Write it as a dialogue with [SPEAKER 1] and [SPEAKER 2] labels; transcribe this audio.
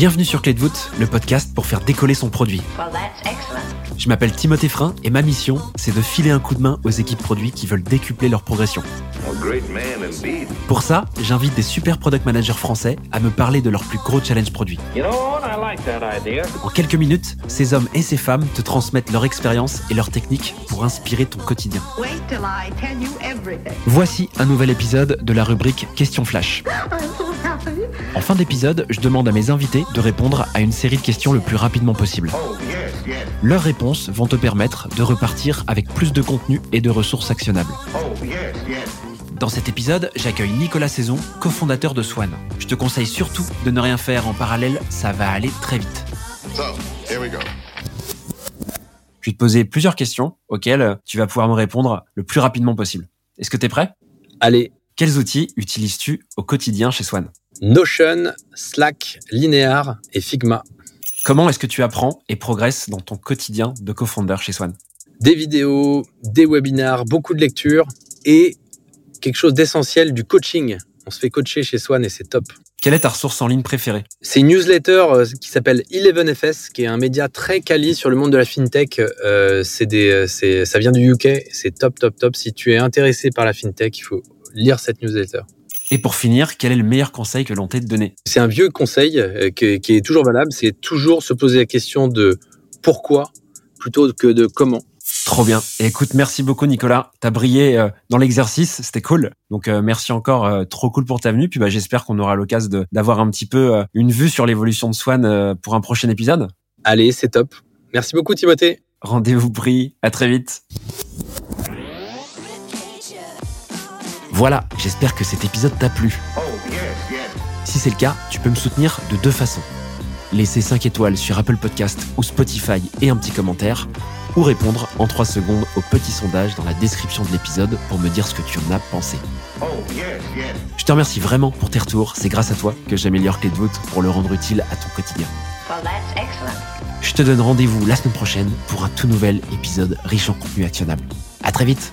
[SPEAKER 1] Bienvenue sur Clé de voûte, le podcast pour faire décoller son produit.
[SPEAKER 2] Well, that's excellent.
[SPEAKER 1] Je m'appelle Timothée Frein et ma mission, c'est de filer un coup de main aux équipes produits qui veulent décupler leur progression.
[SPEAKER 3] A great man indeed.
[SPEAKER 1] Pour ça, j'invite des super product managers français à me parler de leurs plus gros challenges produits.
[SPEAKER 3] You know like.
[SPEAKER 1] En quelques minutes, ces hommes et ces femmes te transmettent leur expérience et leurs techniques pour inspirer ton quotidien.
[SPEAKER 2] Wait till I tell you everything.
[SPEAKER 1] Voici un nouvel épisode de la rubrique Question Flash. En fin d'épisode, je demande à mes invités de répondre à une série de questions le plus rapidement possible.
[SPEAKER 3] Oh.
[SPEAKER 1] Leurs réponses vont te permettre de repartir avec plus de contenu et de ressources actionnables.
[SPEAKER 3] Oh.
[SPEAKER 1] Dans cet épisode, j'accueille Nicolas Saison, cofondateur de Swan. Je te conseille surtout de ne rien faire en parallèle, ça va aller très vite.
[SPEAKER 4] So, here we go.
[SPEAKER 1] Je vais te poser plusieurs questions auxquelles tu vas pouvoir me répondre le plus rapidement possible. Est-ce que tu es prêt?
[SPEAKER 5] Allez,
[SPEAKER 1] Quels outils utilises-tu au quotidien chez Swan?
[SPEAKER 5] Notion, Slack, Linear et Figma.
[SPEAKER 1] Comment est-ce que tu apprends et progresses dans ton quotidien de cofounder chez Swan?
[SPEAKER 5] Des vidéos, des webinars, beaucoup de lectures et quelque chose d'essentiel du coaching. On se fait coacher chez Swan et c'est top.
[SPEAKER 1] Quelle est ta ressource en ligne préférée?
[SPEAKER 5] C'est une newsletter euh, qui s'appelle 11FS, qui est un média très quali sur le monde de la fintech. Euh, des, euh, c'est, ça vient du UK, c'est top, top, top. Si tu es intéressé par la fintech, il faut lire cette newsletter.
[SPEAKER 1] Et pour finir, quel est le meilleur conseil que l'on t'ait donné?
[SPEAKER 5] C'est un vieux conseil euh, qui est toujours valable, c'est toujours se poser la question de pourquoi plutôt que de comment.
[SPEAKER 1] Trop bien. Et écoute, merci beaucoup Nicolas. T'as brillé euh, dans l'exercice, c'était cool. Donc euh, merci encore, euh, trop cool pour ta venue. Puis bah, j'espère qu'on aura l'occasion d'avoir un petit peu une vue sur l'évolution de Swan pour un prochain épisode.
[SPEAKER 5] Allez, c'est top. Merci beaucoup Timothée.
[SPEAKER 1] Rendez-vous pris, à très vite. Voilà, j'espère que cet épisode t'a plu.
[SPEAKER 3] Oh, yes, yes.
[SPEAKER 1] Si c'est le cas, tu peux me soutenir de deux façons. Laisser 5 étoiles sur Apple Podcast ou Spotify et un petit commentaire, ou répondre en 3 secondes au petit sondage dans la description de l'épisode pour me dire ce que tu en as pensé.
[SPEAKER 3] Oh, yes, yes.
[SPEAKER 1] Je te remercie vraiment pour tes retours, c'est grâce à toi que j'améliore Clé de voûte pour le rendre utile à ton quotidien.
[SPEAKER 2] Well, that's excellent.
[SPEAKER 1] Je te donne rendez-vous la semaine prochaine pour un tout nouvel épisode riche en contenu actionnable. À très vite